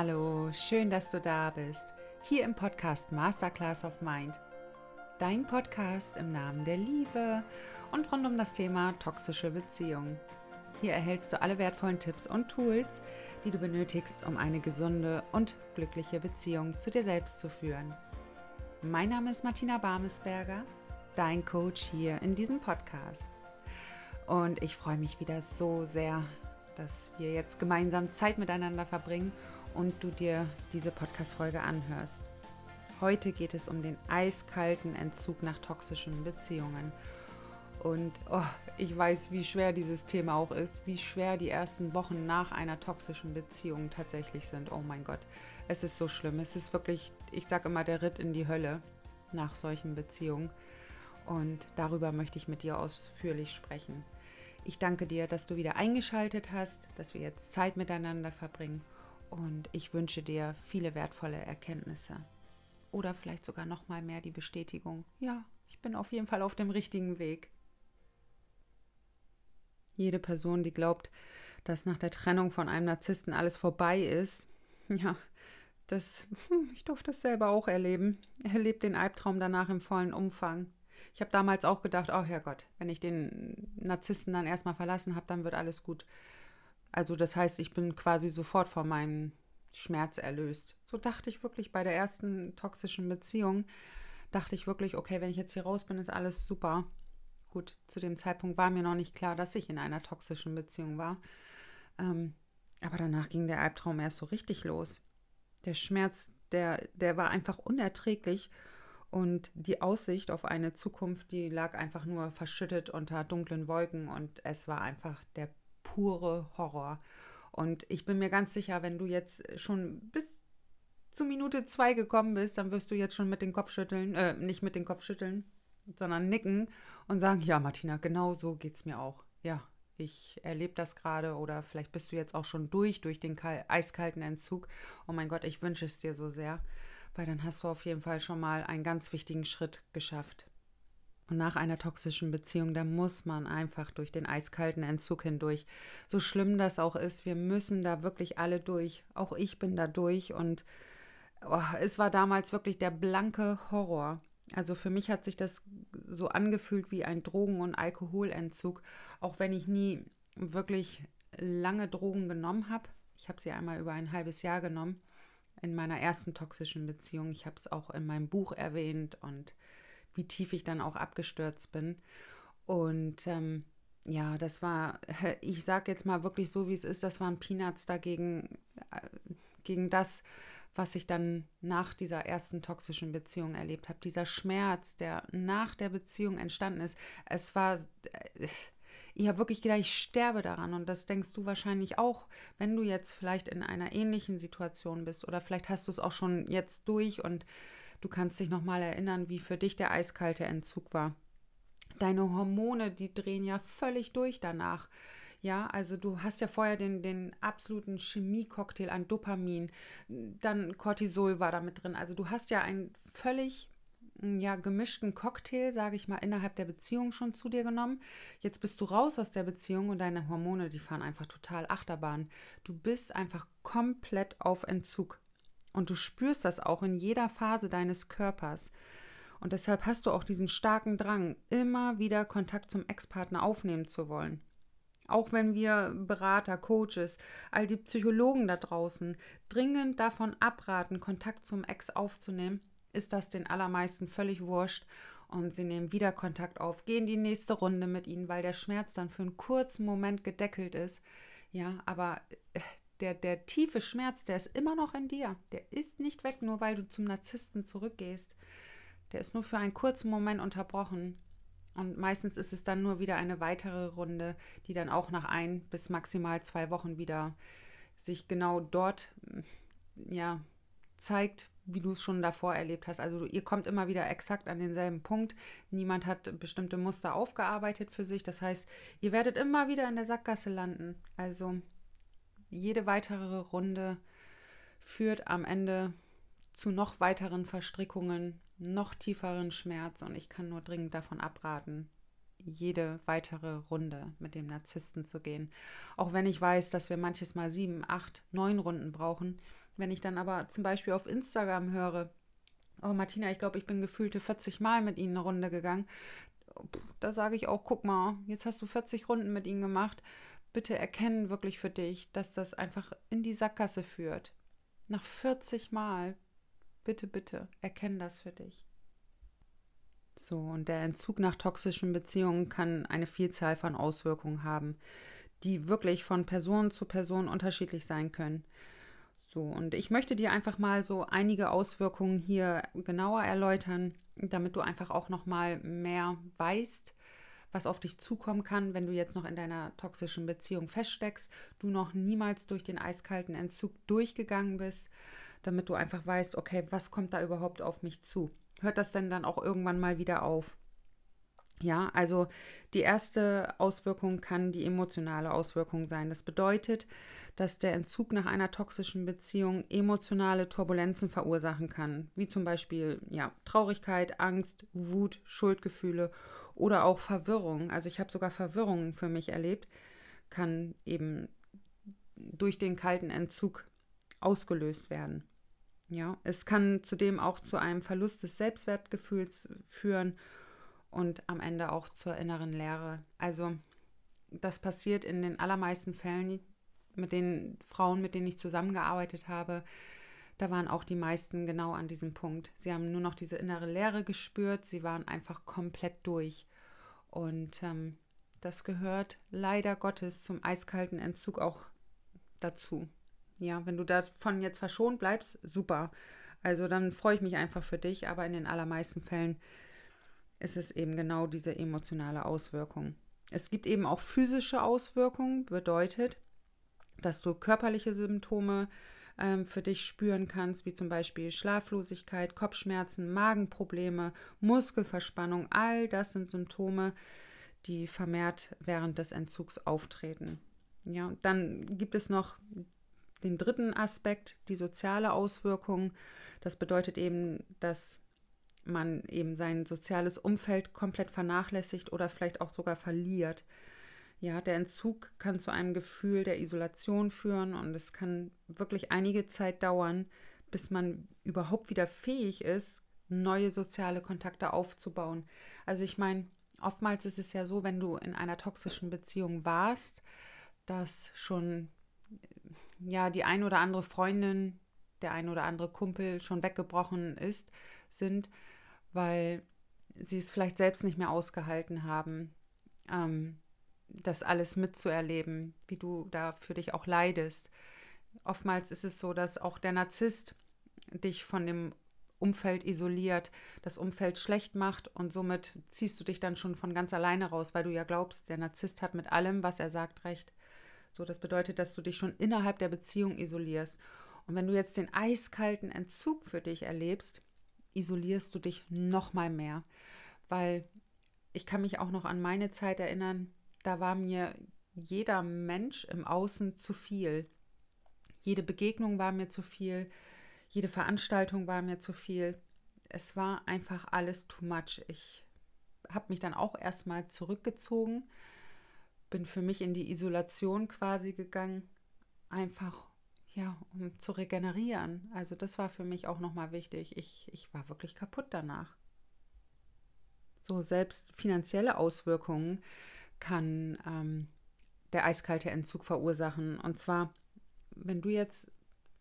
Hallo, schön, dass du da bist. Hier im Podcast Masterclass of Mind. Dein Podcast im Namen der Liebe und rund um das Thema toxische Beziehungen. Hier erhältst du alle wertvollen Tipps und Tools, die du benötigst, um eine gesunde und glückliche Beziehung zu dir selbst zu führen. Mein Name ist Martina Barmesberger, dein Coach hier in diesem Podcast. Und ich freue mich wieder so sehr, dass wir jetzt gemeinsam Zeit miteinander verbringen und du dir diese Podcast-Folge anhörst. Heute geht es um den eiskalten Entzug nach toxischen Beziehungen. Und oh, ich weiß, wie schwer dieses Thema auch ist, wie schwer die ersten Wochen nach einer toxischen Beziehung tatsächlich sind. Oh mein Gott, es ist so schlimm. Es ist wirklich, ich sage immer, der Ritt in die Hölle nach solchen Beziehungen. Und darüber möchte ich mit dir ausführlich sprechen. Ich danke dir, dass du wieder eingeschaltet hast, dass wir jetzt Zeit miteinander verbringen und ich wünsche dir viele wertvolle Erkenntnisse. Oder vielleicht sogar noch mal mehr die Bestätigung, ja, ich bin auf jeden Fall auf dem richtigen Weg. Jede Person, die glaubt, dass nach der Trennung von einem Narzissten alles vorbei ist, ja, das, ich durfte es selber auch erleben. Er erlebt den Albtraum danach im vollen Umfang. Ich habe damals auch gedacht, oh Herrgott, wenn ich den Narzissten dann erstmal verlassen habe, dann wird alles gut. Also das heißt, ich bin quasi sofort von meinem Schmerz erlöst. So dachte ich wirklich bei der ersten toxischen Beziehung. Dachte ich wirklich, okay, wenn ich jetzt hier raus bin, ist alles super. Gut, zu dem Zeitpunkt war mir noch nicht klar, dass ich in einer toxischen Beziehung war. Ähm, aber danach ging der Albtraum erst so richtig los. Der Schmerz, der, der war einfach unerträglich. Und die Aussicht auf eine Zukunft, die lag einfach nur verschüttet unter dunklen Wolken. Und es war einfach der pure Horror. Und ich bin mir ganz sicher, wenn du jetzt schon bis zu Minute zwei gekommen bist, dann wirst du jetzt schon mit dem Kopf schütteln, äh, nicht mit dem Kopf schütteln, sondern nicken und sagen, ja, Martina, genau so geht es mir auch. Ja, ich erlebe das gerade oder vielleicht bist du jetzt auch schon durch, durch den eiskalten Entzug. Oh mein Gott, ich wünsche es dir so sehr, weil dann hast du auf jeden Fall schon mal einen ganz wichtigen Schritt geschafft. Und nach einer toxischen Beziehung, da muss man einfach durch den eiskalten Entzug hindurch. So schlimm das auch ist, wir müssen da wirklich alle durch. Auch ich bin da durch und oh, es war damals wirklich der blanke Horror. Also für mich hat sich das so angefühlt wie ein Drogen- und Alkoholentzug, auch wenn ich nie wirklich lange Drogen genommen habe. Ich habe sie einmal über ein halbes Jahr genommen in meiner ersten toxischen Beziehung. Ich habe es auch in meinem Buch erwähnt und wie tief ich dann auch abgestürzt bin. Und ähm, ja, das war, ich sage jetzt mal wirklich so, wie es ist, das waren Peanuts dagegen, äh, gegen das, was ich dann nach dieser ersten toxischen Beziehung erlebt habe. Dieser Schmerz, der nach der Beziehung entstanden ist, es war, äh, ich habe wirklich gedacht, ich sterbe daran. Und das denkst du wahrscheinlich auch, wenn du jetzt vielleicht in einer ähnlichen Situation bist oder vielleicht hast du es auch schon jetzt durch und Du kannst dich nochmal erinnern, wie für dich der eiskalte Entzug war. Deine Hormone, die drehen ja völlig durch danach. Ja, also du hast ja vorher den, den absoluten Chemie-Cocktail an Dopamin, dann Cortisol war da mit drin. Also du hast ja einen völlig ja, gemischten Cocktail, sage ich mal, innerhalb der Beziehung schon zu dir genommen. Jetzt bist du raus aus der Beziehung und deine Hormone, die fahren einfach total Achterbahn. Du bist einfach komplett auf Entzug. Und du spürst das auch in jeder Phase deines Körpers. Und deshalb hast du auch diesen starken Drang, immer wieder Kontakt zum Ex-Partner aufnehmen zu wollen. Auch wenn wir Berater, Coaches, all die Psychologen da draußen dringend davon abraten, Kontakt zum Ex aufzunehmen, ist das den allermeisten völlig wurscht und sie nehmen wieder Kontakt auf, gehen die nächste Runde mit ihnen, weil der Schmerz dann für einen kurzen Moment gedeckelt ist. Ja, aber äh, der, der tiefe Schmerz, der ist immer noch in dir. Der ist nicht weg, nur weil du zum Narzissten zurückgehst. Der ist nur für einen kurzen Moment unterbrochen. Und meistens ist es dann nur wieder eine weitere Runde, die dann auch nach ein bis maximal zwei Wochen wieder sich genau dort ja, zeigt, wie du es schon davor erlebt hast. Also ihr kommt immer wieder exakt an denselben Punkt. Niemand hat bestimmte Muster aufgearbeitet für sich. Das heißt, ihr werdet immer wieder in der Sackgasse landen. Also jede weitere Runde führt am Ende zu noch weiteren Verstrickungen, noch tieferen Schmerz und ich kann nur dringend davon abraten, jede weitere Runde mit dem Narzissten zu gehen. Auch wenn ich weiß, dass wir manches Mal sieben, acht, neun Runden brauchen, Wenn ich dann aber zum Beispiel auf Instagram höre, oh Martina, ich glaube, ich bin gefühlte 40 Mal mit ihnen eine Runde gegangen, da sage ich auch, guck mal, jetzt hast du 40 Runden mit ihnen gemacht. Bitte erkennen wirklich für dich, dass das einfach in die Sackgasse führt. Nach 40 Mal. Bitte, bitte, erkenn das für dich. So, und der Entzug nach toxischen Beziehungen kann eine Vielzahl von Auswirkungen haben, die wirklich von Person zu Person unterschiedlich sein können. So, und ich möchte dir einfach mal so einige Auswirkungen hier genauer erläutern, damit du einfach auch noch mal mehr weißt, was auf dich zukommen kann, wenn du jetzt noch in deiner toxischen Beziehung feststeckst, du noch niemals durch den eiskalten Entzug durchgegangen bist, damit du einfach weißt, okay, was kommt da überhaupt auf mich zu? Hört das denn dann auch irgendwann mal wieder auf? Ja, also die erste Auswirkung kann die emotionale Auswirkung sein. Das bedeutet, dass der Entzug nach einer toxischen Beziehung emotionale Turbulenzen verursachen kann, wie zum Beispiel ja, Traurigkeit, Angst, Wut, Schuldgefühle oder auch Verwirrung. Also ich habe sogar Verwirrungen für mich erlebt, kann eben durch den kalten Entzug ausgelöst werden. Ja, es kann zudem auch zu einem Verlust des Selbstwertgefühls führen und am Ende auch zur inneren Leere. Also das passiert in den allermeisten Fällen mit den Frauen, mit denen ich zusammengearbeitet habe. Da waren auch die meisten genau an diesem Punkt. Sie haben nur noch diese innere Leere gespürt. Sie waren einfach komplett durch. Und ähm, das gehört leider Gottes zum eiskalten Entzug auch dazu. Ja, wenn du davon jetzt verschont bleibst, super. Also dann freue ich mich einfach für dich, aber in den allermeisten Fällen ist es eben genau diese emotionale Auswirkung. Es gibt eben auch physische Auswirkungen, bedeutet, dass du körperliche Symptome ähm, für dich spüren kannst, wie zum Beispiel Schlaflosigkeit, Kopfschmerzen, Magenprobleme, Muskelverspannung. All das sind Symptome, die vermehrt während des Entzugs auftreten. Ja, dann gibt es noch den dritten Aspekt, die soziale Auswirkung. Das bedeutet eben, dass man eben sein soziales Umfeld komplett vernachlässigt oder vielleicht auch sogar verliert. Ja, der Entzug kann zu einem Gefühl der Isolation führen und es kann wirklich einige Zeit dauern, bis man überhaupt wieder fähig ist, neue soziale Kontakte aufzubauen. Also ich meine, oftmals ist es ja so, wenn du in einer toxischen Beziehung warst, dass schon ja die ein oder andere Freundin, der ein oder andere Kumpel schon weggebrochen ist, sind, weil sie es vielleicht selbst nicht mehr ausgehalten haben. Ähm, das alles mitzuerleben, wie du da für dich auch leidest. Oftmals ist es so, dass auch der Narzisst dich von dem Umfeld isoliert, das Umfeld schlecht macht und somit ziehst du dich dann schon von ganz alleine raus, weil du ja glaubst, der Narzisst hat mit allem, was er sagt, recht. So, das bedeutet, dass du dich schon innerhalb der Beziehung isolierst. Und wenn du jetzt den eiskalten Entzug für dich erlebst, isolierst du dich noch mal mehr, weil ich kann mich auch noch an meine Zeit erinnern, da war mir jeder Mensch im Außen zu viel. Jede Begegnung war mir zu viel, jede Veranstaltung war mir zu viel. Es war einfach alles too much. Ich habe mich dann auch erstmal zurückgezogen, bin für mich in die Isolation quasi gegangen, einfach ja, um zu regenerieren. Also das war für mich auch nochmal wichtig. Ich, ich war wirklich kaputt danach. So selbst finanzielle Auswirkungen kann ähm, der eiskalte Entzug verursachen. Und zwar, wenn du jetzt,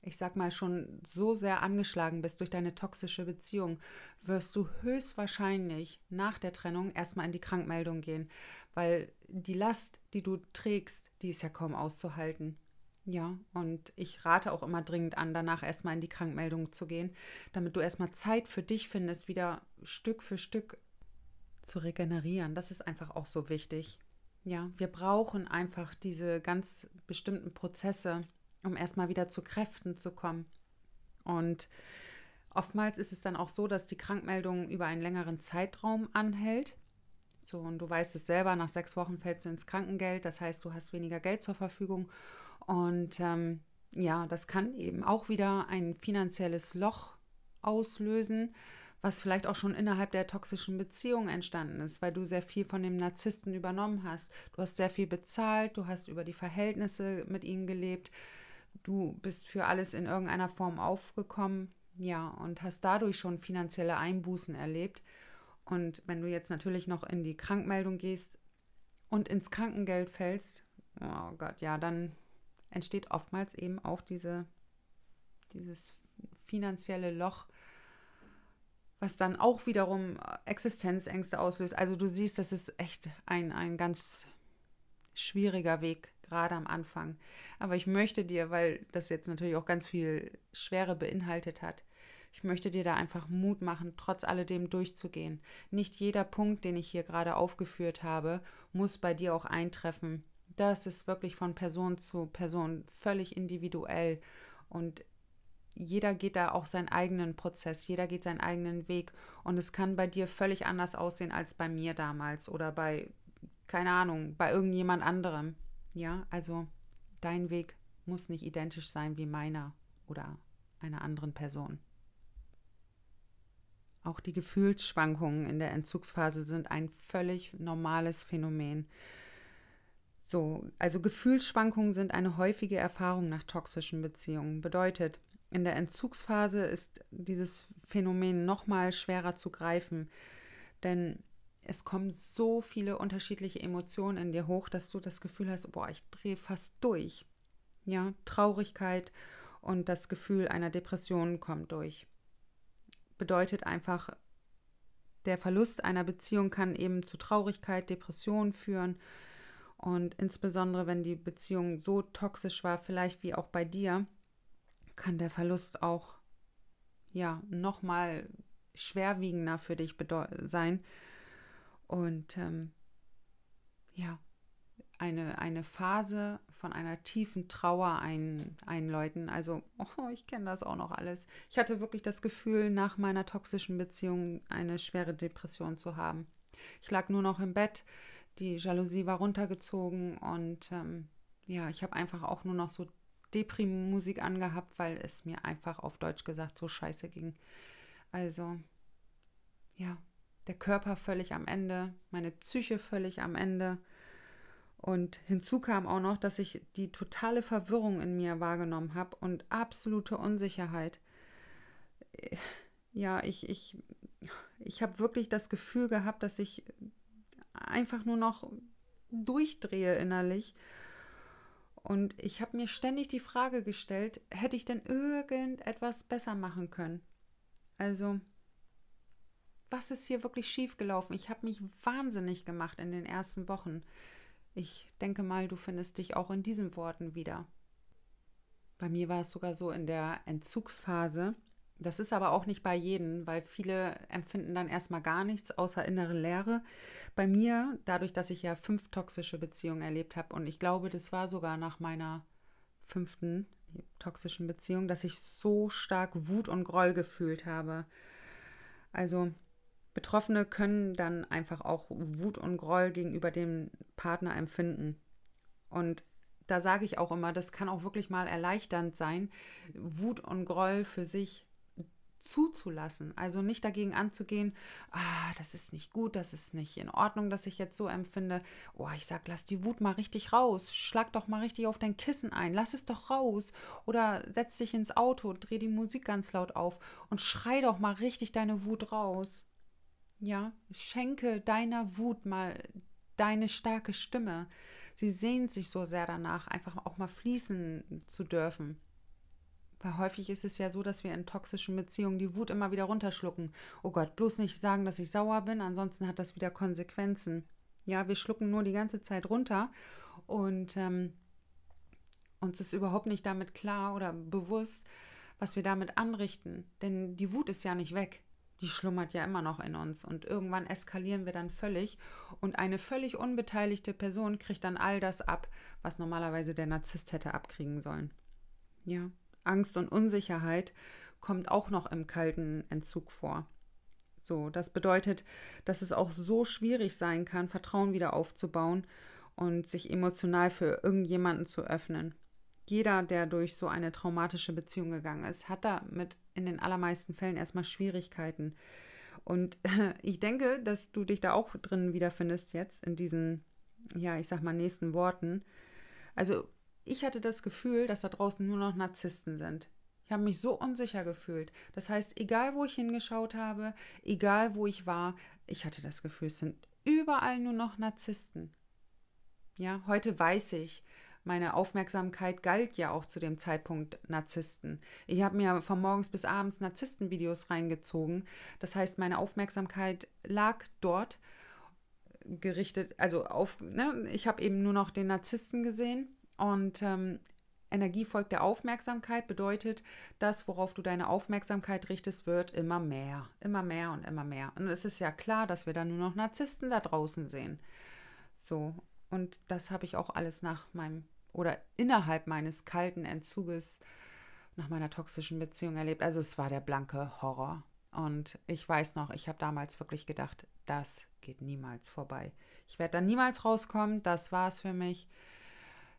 ich sag mal, schon so sehr angeschlagen bist durch deine toxische Beziehung, wirst du höchstwahrscheinlich nach der Trennung erstmal in die Krankmeldung gehen, weil die Last, die du trägst, die ist ja kaum auszuhalten. Ja, und ich rate auch immer dringend an, danach erstmal in die Krankmeldung zu gehen, damit du erstmal Zeit für dich findest, wieder Stück für Stück zu regenerieren. Das ist einfach auch so wichtig. Ja, wir brauchen einfach diese ganz bestimmten Prozesse, um erstmal wieder zu Kräften zu kommen. Und oftmals ist es dann auch so, dass die Krankmeldung über einen längeren Zeitraum anhält. So, und du weißt es selber, nach sechs Wochen fällst du ins Krankengeld, das heißt, du hast weniger Geld zur Verfügung. Und ähm, ja, das kann eben auch wieder ein finanzielles Loch auslösen, was vielleicht auch schon innerhalb der toxischen Beziehung entstanden ist, weil du sehr viel von dem Narzissten übernommen hast. Du hast sehr viel bezahlt, du hast über die Verhältnisse mit ihnen gelebt. du bist für alles in irgendeiner Form aufgekommen, ja, und hast dadurch schon finanzielle Einbußen erlebt. Und wenn du jetzt natürlich noch in die Krankmeldung gehst und ins Krankengeld fällst, oh Gott, ja, dann entsteht oftmals eben auch diese, dieses finanzielle Loch, was dann auch wiederum Existenzängste auslöst. Also du siehst, das ist echt ein, ein ganz schwieriger Weg, gerade am Anfang. Aber ich möchte dir, weil das jetzt natürlich auch ganz viel Schwere beinhaltet hat, ich möchte dir da einfach Mut machen, trotz alledem durchzugehen. Nicht jeder Punkt, den ich hier gerade aufgeführt habe, muss bei dir auch eintreffen. Das ist wirklich von Person zu Person völlig individuell und jeder geht da auch seinen eigenen Prozess, jeder geht seinen eigenen Weg und es kann bei dir völlig anders aussehen als bei mir damals oder bei, keine Ahnung, bei irgendjemand anderem. Ja, also dein Weg muss nicht identisch sein wie meiner oder einer anderen Person. Auch die Gefühlsschwankungen in der Entzugsphase sind ein völlig normales Phänomen. So, also Gefühlsschwankungen sind eine häufige Erfahrung nach toxischen Beziehungen. Bedeutet, in der Entzugsphase ist dieses Phänomen noch mal schwerer zu greifen, denn es kommen so viele unterschiedliche Emotionen in dir hoch, dass du das Gefühl hast, boah, ich drehe fast durch. Ja, Traurigkeit und das Gefühl einer Depression kommt durch. Bedeutet einfach, der Verlust einer Beziehung kann eben zu Traurigkeit, Depression führen. Und insbesondere, wenn die Beziehung so toxisch war, vielleicht wie auch bei dir, kann der Verlust auch ja nochmal schwerwiegender für dich sein. Und ähm, ja, eine, eine Phase von einer tiefen Trauer ein, einläuten. Also, oh, ich kenne das auch noch alles. Ich hatte wirklich das Gefühl, nach meiner toxischen Beziehung eine schwere Depression zu haben. Ich lag nur noch im Bett, die Jalousie war runtergezogen und ähm, ja, ich habe einfach auch nur noch so Deprim-Musik angehabt, weil es mir einfach auf Deutsch gesagt so scheiße ging. Also, ja, der Körper völlig am Ende, meine Psyche völlig am Ende. Und hinzu kam auch noch, dass ich die totale Verwirrung in mir wahrgenommen habe und absolute Unsicherheit. Ja, ich, ich, ich habe wirklich das Gefühl gehabt, dass ich einfach nur noch durchdrehe innerlich und ich habe mir ständig die Frage gestellt, hätte ich denn irgendetwas besser machen können? Also, was ist hier wirklich schiefgelaufen? Ich habe mich wahnsinnig gemacht in den ersten Wochen. Ich denke mal, du findest dich auch in diesen Worten wieder. Bei mir war es sogar so in der Entzugsphase, das ist aber auch nicht bei jedem, weil viele empfinden dann erstmal gar nichts außer innere Leere. Bei mir, dadurch, dass ich ja fünf toxische Beziehungen erlebt habe und ich glaube, das war sogar nach meiner fünften toxischen Beziehung, dass ich so stark Wut und Groll gefühlt habe. Also Betroffene können dann einfach auch Wut und Groll gegenüber dem Partner empfinden. Und da sage ich auch immer, das kann auch wirklich mal erleichternd sein, Wut und Groll für sich zuzulassen. Also nicht dagegen anzugehen, ah, das ist nicht gut, das ist nicht in Ordnung, dass ich jetzt so empfinde. Oh, ich sag, lass die Wut mal richtig raus. Schlag doch mal richtig auf dein Kissen ein. Lass es doch raus. Oder setz dich ins Auto, dreh die Musik ganz laut auf und schrei doch mal richtig deine Wut raus. Ja, schenke deiner Wut mal deine starke Stimme. Sie sehnt sich so sehr danach, einfach auch mal fließen zu dürfen. Weil häufig ist es ja so, dass wir in toxischen Beziehungen die Wut immer wieder runterschlucken. Oh Gott, bloß nicht sagen, dass ich sauer bin, ansonsten hat das wieder Konsequenzen. Ja, wir schlucken nur die ganze Zeit runter und ähm, uns ist überhaupt nicht damit klar oder bewusst, was wir damit anrichten. Denn die Wut ist ja nicht weg. Die schlummert ja immer noch in uns und irgendwann eskalieren wir dann völlig und eine völlig unbeteiligte Person kriegt dann all das ab, was normalerweise der Narzisst hätte abkriegen sollen. Ja, Angst und Unsicherheit kommt auch noch im kalten Entzug vor. So, das bedeutet, dass es auch so schwierig sein kann, Vertrauen wieder aufzubauen und sich emotional für irgendjemanden zu öffnen. Jeder, der durch so eine traumatische Beziehung gegangen ist, hat damit in den allermeisten Fällen erstmal Schwierigkeiten. Und ich denke, dass du dich da auch drin wiederfindest jetzt in diesen, ja, ich sag mal, nächsten Worten. Also ich hatte das Gefühl, dass da draußen nur noch Narzissten sind. Ich habe mich so unsicher gefühlt. Das heißt, egal wo ich hingeschaut habe, egal wo ich war, ich hatte das Gefühl, es sind überall nur noch Narzissten. Ja, heute weiß ich, meine Aufmerksamkeit galt ja auch zu dem Zeitpunkt Narzissten. Ich habe mir von morgens bis abends Narzisstenvideos reingezogen. Das heißt, meine Aufmerksamkeit lag dort gerichtet, also auf, ne, ich habe eben nur noch den Narzissten gesehen und ähm, Energie folgt der Aufmerksamkeit bedeutet, das, worauf du deine Aufmerksamkeit richtest, wird immer mehr, immer mehr und immer mehr. Und es ist ja klar, dass wir dann nur noch Narzissten da draußen sehen. So, und das habe ich auch alles nach meinem oder innerhalb meines kalten Entzuges nach meiner toxischen Beziehung erlebt. Also es war der blanke Horror. Und ich weiß noch, ich habe damals wirklich gedacht, das geht niemals vorbei. Ich werde da niemals rauskommen, das war es für mich.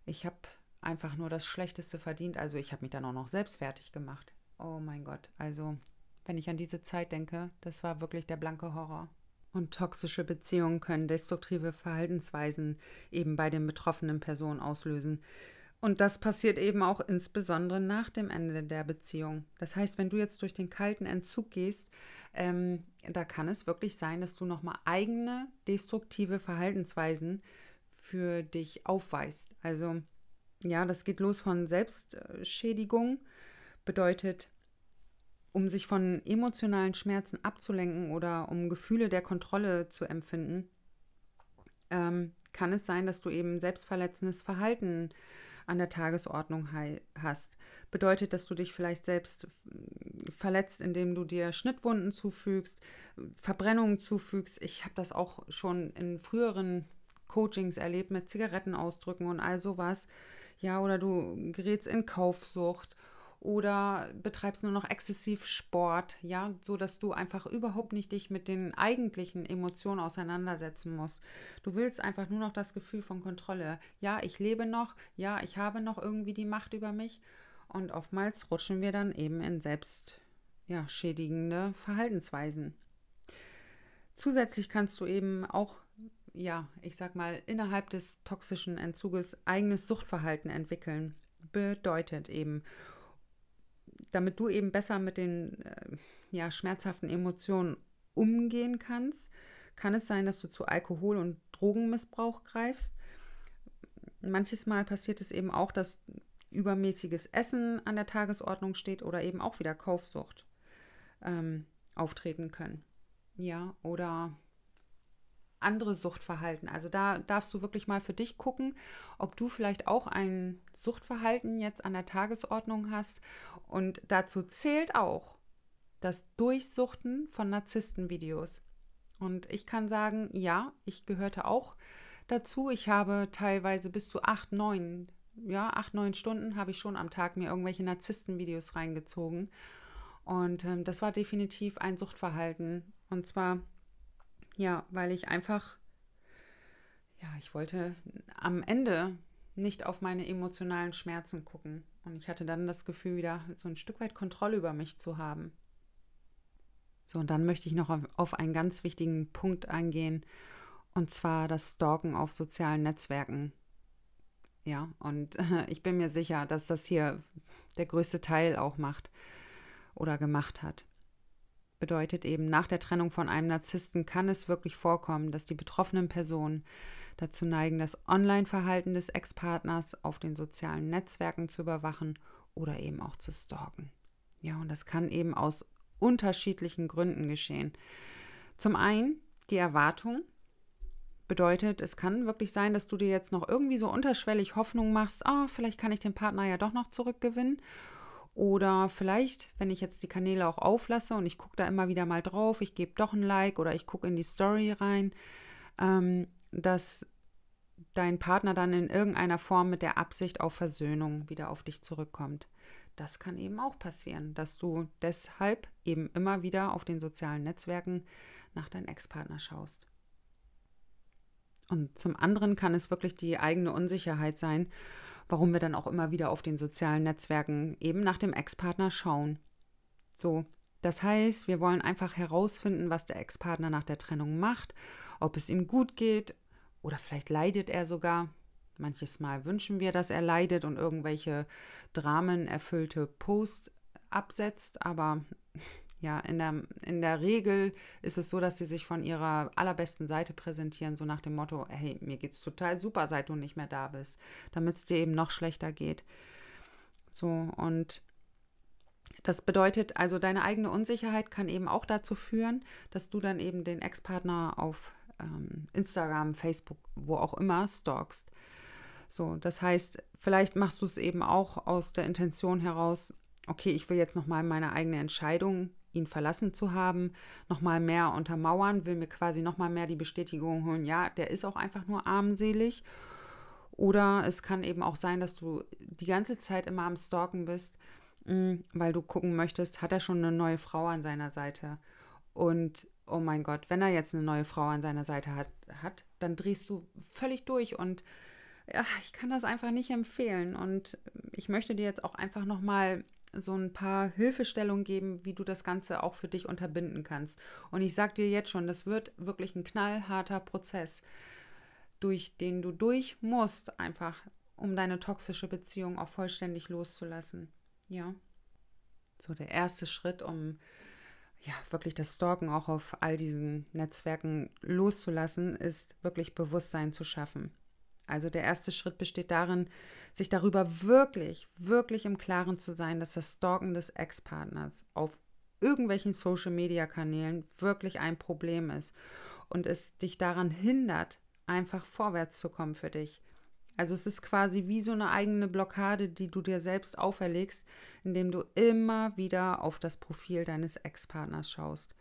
Ich habe einfach nur das Schlechteste verdient. Also ich habe mich dann auch noch selbst fertig gemacht. Oh mein Gott. Also wenn ich an diese Zeit denke, das war wirklich der blanke Horror. Und toxische Beziehungen können destruktive Verhaltensweisen eben bei den betroffenen Personen auslösen. Und das passiert eben auch insbesondere nach dem Ende der Beziehung. Das heißt, wenn du jetzt durch den kalten Entzug gehst, ähm, da kann es wirklich sein, dass du nochmal eigene destruktive Verhaltensweisen für dich aufweist. Also ja, das geht los von Selbstschädigung, bedeutet, um sich von emotionalen Schmerzen abzulenken oder um Gefühle der Kontrolle zu empfinden, ähm, kann es sein, dass du eben selbstverletzendes Verhalten an der Tagesordnung hast. Bedeutet, dass du dich vielleicht selbst verletzt, indem du dir Schnittwunden zufügst, Verbrennungen zufügst. Ich habe das auch schon in früheren Coachings erlebt mit Zigarettenausdrücken und all sowas ja, oder du gerätst in Kaufsucht oder betreibst nur noch exzessiv Sport, ja, so dass du einfach überhaupt nicht dich mit den eigentlichen Emotionen auseinandersetzen musst. Du willst einfach nur noch das Gefühl von Kontrolle. Ja, ich lebe noch, ja, ich habe noch irgendwie die Macht über mich und oftmals rutschen wir dann eben in selbst ja, schädigende Verhaltensweisen. Zusätzlich kannst du eben auch ja, ich sag mal, innerhalb des toxischen Entzuges eigenes Suchtverhalten entwickeln. Bedeutet eben, damit du eben besser mit den äh, ja, schmerzhaften Emotionen umgehen kannst, kann es sein, dass du zu Alkohol- und Drogenmissbrauch greifst. Manches Mal passiert es eben auch, dass übermäßiges Essen an der Tagesordnung steht oder eben auch wieder Kaufsucht ähm, auftreten können. Ja, oder andere Suchtverhalten. Also da darfst du wirklich mal für dich gucken, ob du vielleicht auch ein Suchtverhalten jetzt an der Tagesordnung hast. Und dazu zählt auch das Durchsuchten von Narzisstenvideos. Und ich kann sagen, ja, ich gehörte auch dazu. Ich habe teilweise bis zu acht, neun, ja, acht, neun Stunden habe ich schon am Tag mir irgendwelche Narzisstenvideos reingezogen. Und ähm, das war definitiv ein Suchtverhalten. Und zwar ja, weil ich einfach, ja, ich wollte am Ende nicht auf meine emotionalen Schmerzen gucken. Und ich hatte dann das Gefühl, wieder so ein Stück weit Kontrolle über mich zu haben. So, und dann möchte ich noch auf, einen ganz wichtigen Punkt eingehen, und zwar das Stalken auf sozialen Netzwerken. Ja, und ich bin mir sicher, dass das hier der größte Teil auch macht oder gemacht hat bedeutet eben, nach der Trennung von einem Narzissten kann es wirklich vorkommen, dass die betroffenen Personen dazu neigen, das Online-Verhalten des Ex-Partners auf den sozialen Netzwerken zu überwachen oder eben auch zu stalken. Ja, und das kann eben aus unterschiedlichen Gründen geschehen. Zum einen die Erwartung, bedeutet, es kann wirklich sein, dass du dir jetzt noch irgendwie so unterschwellig Hoffnung machst, oh, vielleicht kann ich den Partner ja doch noch zurückgewinnen oder vielleicht, wenn ich jetzt die Kanäle auch auflasse und ich gucke da immer wieder mal drauf, ich gebe doch ein Like oder ich gucke in die Story rein, ähm, dass dein Partner dann in irgendeiner Form mit der Absicht auf Versöhnung wieder auf dich zurückkommt. Das kann eben auch passieren, dass du deshalb eben immer wieder auf den sozialen Netzwerken nach deinem Ex-Partner schaust. Und zum anderen kann es wirklich die eigene Unsicherheit sein warum wir dann auch immer wieder auf den sozialen Netzwerken eben nach dem Ex-Partner schauen. So, das heißt, wir wollen einfach herausfinden, was der Ex-Partner nach der Trennung macht, ob es ihm gut geht oder vielleicht leidet er sogar. Manches Mal wünschen wir, dass er leidet und irgendwelche dramenerfüllte Posts absetzt, aber ja, in der, in der Regel ist es so, dass sie sich von ihrer allerbesten Seite präsentieren, so nach dem Motto, hey, mir geht's total super, seit du nicht mehr da bist, damit es dir eben noch schlechter geht. So, und das bedeutet also, deine eigene Unsicherheit kann eben auch dazu führen, dass du dann eben den Ex-Partner auf ähm, Instagram, Facebook, wo auch immer stalkst. So, das heißt, vielleicht machst du es eben auch aus der Intention heraus, okay, ich will jetzt nochmal meine eigene Entscheidung, ihn verlassen zu haben, nochmal mehr untermauern, will mir quasi nochmal mehr die Bestätigung holen, ja, der ist auch einfach nur armselig. Oder es kann eben auch sein, dass du die ganze Zeit immer am Stalken bist, mm, weil du gucken möchtest, hat er schon eine neue Frau an seiner Seite. Und oh mein Gott, wenn er jetzt eine neue Frau an seiner Seite hat, hat dann drehst du völlig durch und ja, ich kann das einfach nicht empfehlen. Und ich möchte dir jetzt auch einfach nochmal so ein paar Hilfestellungen geben, wie du das Ganze auch für dich unterbinden kannst. Und ich sage dir jetzt schon, das wird wirklich ein knallharter Prozess, durch den du durch musst, einfach, um deine toxische Beziehung auch vollständig loszulassen. Ja. So der erste Schritt, um ja wirklich das Stalken auch auf all diesen Netzwerken loszulassen, ist wirklich Bewusstsein zu schaffen. Also der erste Schritt besteht darin, sich darüber wirklich, wirklich im Klaren zu sein, dass das Stalken des Ex-Partners auf irgendwelchen Social-Media-Kanälen wirklich ein Problem ist und es dich daran hindert, einfach vorwärts zu kommen für dich. Also es ist quasi wie so eine eigene Blockade, die du dir selbst auferlegst, indem du immer wieder auf das Profil deines Ex-Partners schaust.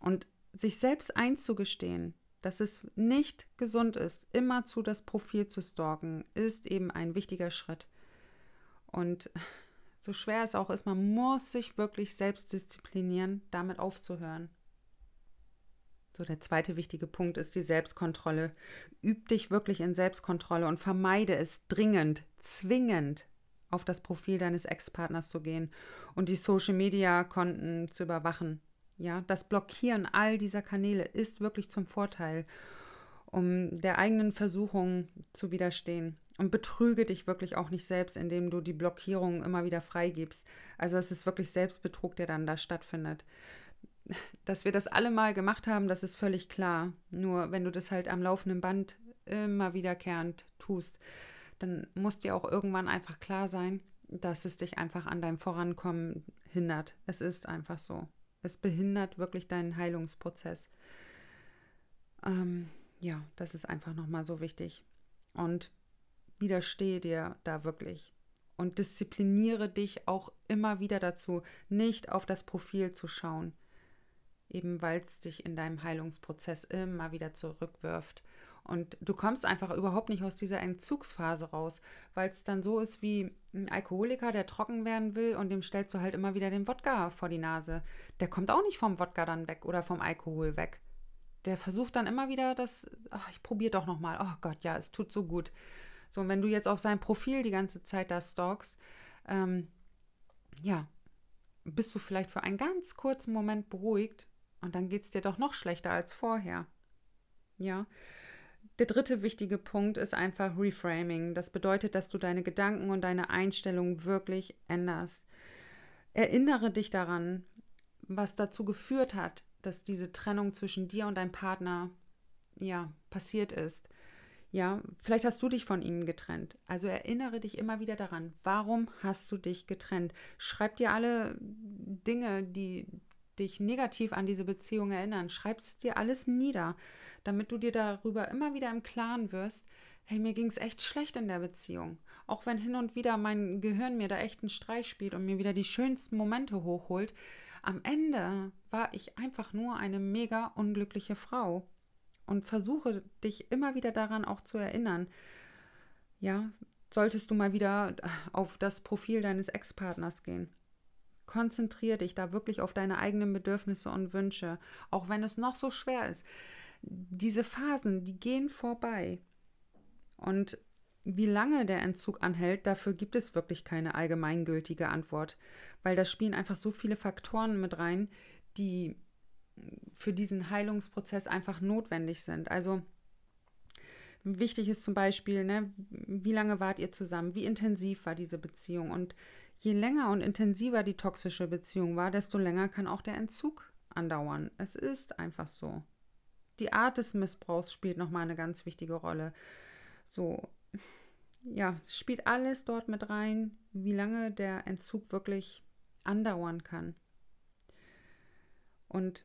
Und sich selbst einzugestehen, dass es nicht gesund ist, immerzu das Profil zu stalken, ist eben ein wichtiger Schritt. Und so schwer es auch ist, man muss sich wirklich selbst disziplinieren, damit aufzuhören. So, der zweite wichtige Punkt ist die Selbstkontrolle. Üb dich wirklich in Selbstkontrolle und vermeide es dringend, zwingend auf das Profil deines Ex-Partners zu gehen und die Social-Media-Konten zu überwachen. Ja, das Blockieren all dieser Kanäle ist wirklich zum Vorteil, um der eigenen Versuchung zu widerstehen. Und betrüge dich wirklich auch nicht selbst, indem du die Blockierung immer wieder freigibst. Also es ist wirklich Selbstbetrug, der dann da stattfindet. Dass wir das alle mal gemacht haben, das ist völlig klar. Nur wenn du das halt am laufenden Band immer wiederkehrend tust, dann muss dir auch irgendwann einfach klar sein, dass es dich einfach an deinem Vorankommen hindert. Es ist einfach so. Es behindert wirklich deinen Heilungsprozess. Ähm, ja, das ist einfach nochmal so wichtig. Und widerstehe dir da wirklich. Und diszipliniere dich auch immer wieder dazu, nicht auf das Profil zu schauen. Eben weil es dich in deinem Heilungsprozess immer wieder zurückwirft und du kommst einfach überhaupt nicht aus dieser Entzugsphase raus, weil es dann so ist wie ein Alkoholiker, der trocken werden will und dem stellst du halt immer wieder den Wodka vor die Nase. Der kommt auch nicht vom Wodka dann weg oder vom Alkohol weg. Der versucht dann immer wieder das, ach, ich probiere doch nochmal. Oh Gott, ja, es tut so gut. So, und wenn du jetzt auf sein Profil die ganze Zeit da stalkst, ähm, ja, bist du vielleicht für einen ganz kurzen Moment beruhigt und dann geht es dir doch noch schlechter als vorher. Ja, der dritte wichtige Punkt ist einfach Reframing. Das bedeutet, dass du deine Gedanken und deine Einstellung wirklich änderst. Erinnere dich daran, was dazu geführt hat, dass diese Trennung zwischen dir und deinem Partner ja passiert ist. Ja, vielleicht hast du dich von ihm getrennt. Also erinnere dich immer wieder daran, warum hast du dich getrennt? Schreib dir alle Dinge, die dich negativ an diese Beziehung erinnern. Schreib es dir alles nieder damit du dir darüber immer wieder im Klaren wirst, hey, mir ging es echt schlecht in der Beziehung. Auch wenn hin und wieder mein Gehirn mir da echt einen Streich spielt und mir wieder die schönsten Momente hochholt, am Ende war ich einfach nur eine mega unglückliche Frau. Und versuche dich immer wieder daran auch zu erinnern. Ja, solltest du mal wieder auf das Profil deines Ex-Partners gehen. Konzentriere dich da wirklich auf deine eigenen Bedürfnisse und Wünsche, auch wenn es noch so schwer ist diese Phasen, die gehen vorbei. Und wie lange der Entzug anhält, dafür gibt es wirklich keine allgemeingültige Antwort, weil da spielen einfach so viele Faktoren mit rein, die für diesen Heilungsprozess einfach notwendig sind. Also Wichtig ist zum Beispiel, ne, wie lange wart ihr zusammen? Wie intensiv war diese Beziehung? Und je länger und intensiver die toxische Beziehung war, desto länger kann auch der Entzug andauern. Es ist einfach so. Die Art des Missbrauchs spielt nochmal eine ganz wichtige Rolle. So, ja, spielt alles dort mit rein, wie lange der Entzug wirklich andauern kann. Und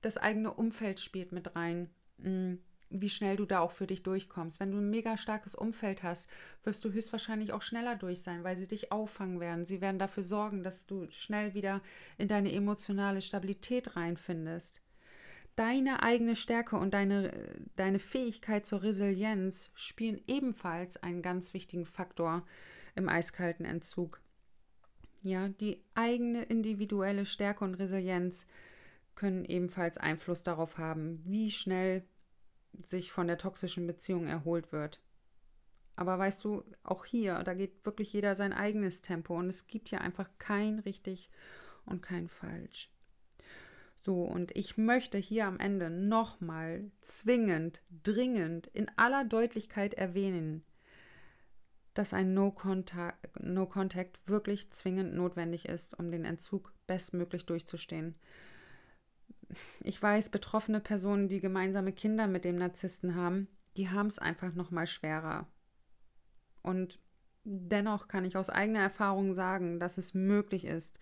das eigene Umfeld spielt mit rein, mm, wie schnell du da auch für dich durchkommst. Wenn du ein mega starkes Umfeld hast, wirst du höchstwahrscheinlich auch schneller durch sein, weil sie dich auffangen werden. Sie werden dafür sorgen, dass du schnell wieder in deine emotionale Stabilität reinfindest. Deine eigene Stärke und deine, deine Fähigkeit zur Resilienz spielen ebenfalls einen ganz wichtigen Faktor im eiskalten Entzug. Ja, die eigene individuelle Stärke und Resilienz können ebenfalls Einfluss darauf haben, wie schnell sich von der toxischen Beziehung erholt wird. Aber weißt du, auch hier, da geht wirklich jeder sein eigenes Tempo und es gibt hier einfach kein richtig und kein falsch. So, und ich möchte hier am Ende nochmal zwingend, dringend, in aller Deutlichkeit erwähnen, dass ein No-Contact no wirklich zwingend notwendig ist, um den Entzug bestmöglich durchzustehen. Ich weiß, betroffene Personen, die gemeinsame Kinder mit dem Narzissten haben, die haben es einfach nochmal schwerer. Und dennoch kann ich aus eigener Erfahrung sagen, dass es möglich ist,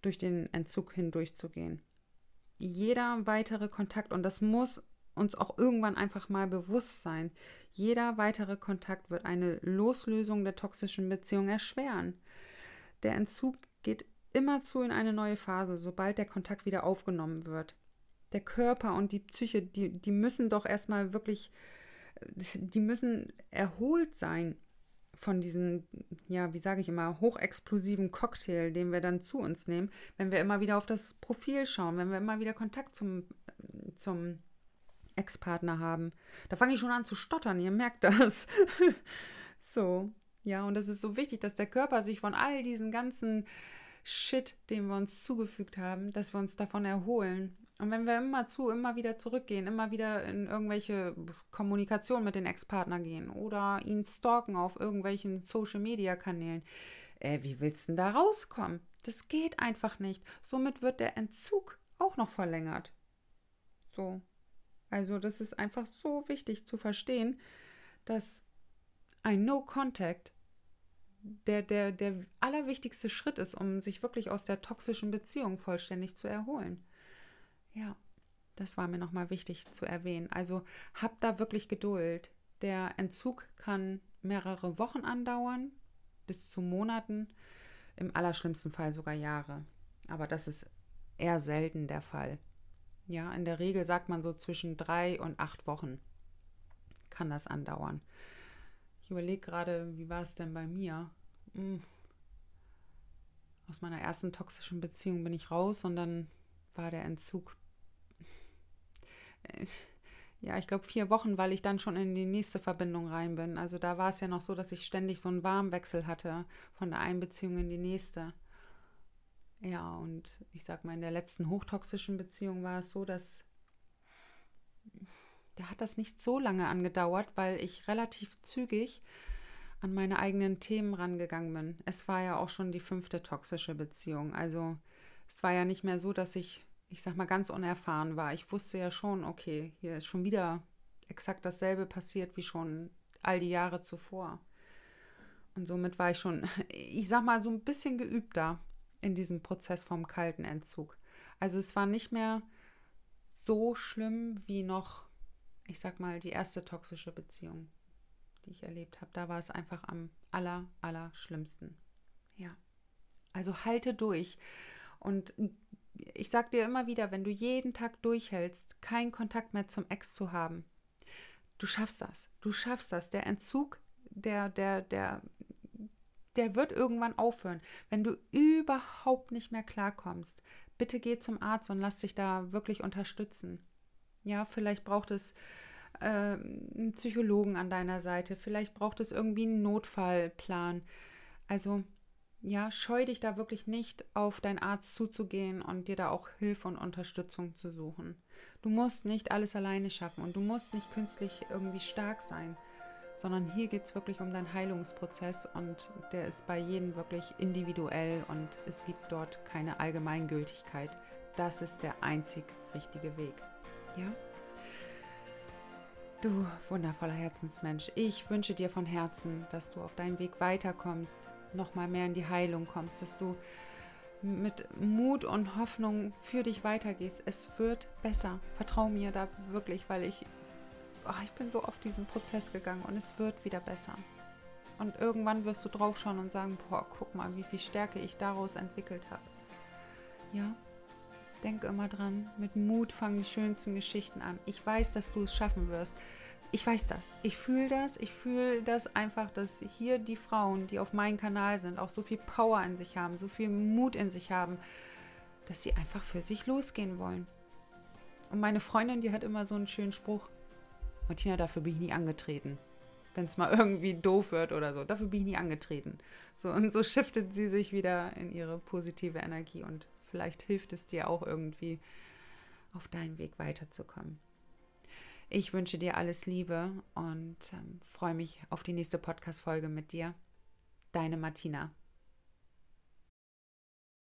durch den Entzug hindurchzugehen jeder weitere Kontakt, und das muss uns auch irgendwann einfach mal bewusst sein, jeder weitere Kontakt wird eine Loslösung der toxischen Beziehung erschweren. Der Entzug geht immerzu in eine neue Phase, sobald der Kontakt wieder aufgenommen wird. Der Körper und die Psyche, die, die müssen doch erstmal wirklich, die müssen erholt sein von diesem, ja, wie sage ich immer, hochexplosiven Cocktail, den wir dann zu uns nehmen, wenn wir immer wieder auf das Profil schauen, wenn wir immer wieder Kontakt zum, zum Ex-Partner haben. Da fange ich schon an zu stottern, ihr merkt das. so, ja, und es ist so wichtig, dass der Körper sich von all diesen ganzen Shit, den wir uns zugefügt haben, dass wir uns davon erholen und wenn wir immer zu, immer wieder zurückgehen, immer wieder in irgendwelche Kommunikation mit den Ex-Partner gehen oder ihn stalken auf irgendwelchen Social-Media-Kanälen, äh, wie willst du denn da rauskommen? Das geht einfach nicht. Somit wird der Entzug auch noch verlängert. So. Also, das ist einfach so wichtig zu verstehen, dass ein No-Contact der, der, der allerwichtigste Schritt ist, um sich wirklich aus der toxischen Beziehung vollständig zu erholen. Ja, das war mir nochmal wichtig zu erwähnen. Also habt da wirklich Geduld. Der Entzug kann mehrere Wochen andauern, bis zu Monaten, im allerschlimmsten Fall sogar Jahre. Aber das ist eher selten der Fall. Ja, in der Regel sagt man so zwischen drei und acht Wochen kann das andauern. Ich überlege gerade, wie war es denn bei mir? Hm. Aus meiner ersten toxischen Beziehung bin ich raus und dann war der Entzug ja, ich glaube, vier Wochen, weil ich dann schon in die nächste Verbindung rein bin. Also da war es ja noch so, dass ich ständig so einen Warmwechsel hatte von der einen Beziehung in die nächste. Ja, und ich sag mal, in der letzten hochtoxischen Beziehung war es so, dass da hat das nicht so lange angedauert, weil ich relativ zügig an meine eigenen Themen rangegangen bin. Es war ja auch schon die fünfte toxische Beziehung. Also es war ja nicht mehr so, dass ich ich sag mal, ganz unerfahren war. Ich wusste ja schon, okay, hier ist schon wieder exakt dasselbe passiert wie schon all die Jahre zuvor. Und somit war ich schon, ich sag mal, so ein bisschen geübter in diesem Prozess vom kalten Entzug. Also es war nicht mehr so schlimm wie noch, ich sag mal, die erste toxische Beziehung, die ich erlebt habe. Da war es einfach am aller, aller schlimmsten. Ja. Also halte durch und ich sag dir immer wieder, wenn du jeden Tag durchhältst, keinen Kontakt mehr zum Ex zu haben, du schaffst das. Du schaffst das. Der Entzug, der, der, der, der wird irgendwann aufhören. Wenn du überhaupt nicht mehr klarkommst, bitte geh zum Arzt und lass dich da wirklich unterstützen. Ja, vielleicht braucht es äh, einen Psychologen an deiner Seite, vielleicht braucht es irgendwie einen Notfallplan. Also ja, scheu dich da wirklich nicht, auf deinen Arzt zuzugehen und dir da auch Hilfe und Unterstützung zu suchen. Du musst nicht alles alleine schaffen und du musst nicht künstlich irgendwie stark sein, sondern hier geht es wirklich um deinen Heilungsprozess und der ist bei jedem wirklich individuell und es gibt dort keine Allgemeingültigkeit. Das ist der einzig richtige Weg. Ja? Du wundervoller Herzensmensch, ich wünsche dir von Herzen, dass du auf deinen Weg weiterkommst, nochmal mehr in die Heilung kommst, dass du mit Mut und Hoffnung für dich weitergehst. Es wird besser. Vertrau mir da wirklich, weil ich, oh, ich bin so oft diesen Prozess gegangen und es wird wieder besser. Und irgendwann wirst du draufschauen und sagen, boah, guck mal, wie viel Stärke ich daraus entwickelt habe. Ja, denk immer dran, mit Mut fangen die schönsten Geschichten an. Ich weiß, dass du es schaffen wirst ich weiß das. Ich fühle das. Ich fühle das einfach, dass hier die Frauen, die auf meinem Kanal sind, auch so viel Power in sich haben, so viel Mut in sich haben, dass sie einfach für sich losgehen wollen. Und meine Freundin, die hat immer so einen schönen Spruch. Martina, dafür bin ich nie angetreten. Wenn es mal irgendwie doof wird oder so, dafür bin ich nie angetreten. So, und so shiftet sie sich wieder in ihre positive Energie und vielleicht hilft es dir auch irgendwie, auf deinem Weg weiterzukommen. Ich wünsche dir alles Liebe und ähm, freue mich auf die nächste Podcast-Folge mit dir. Deine Martina.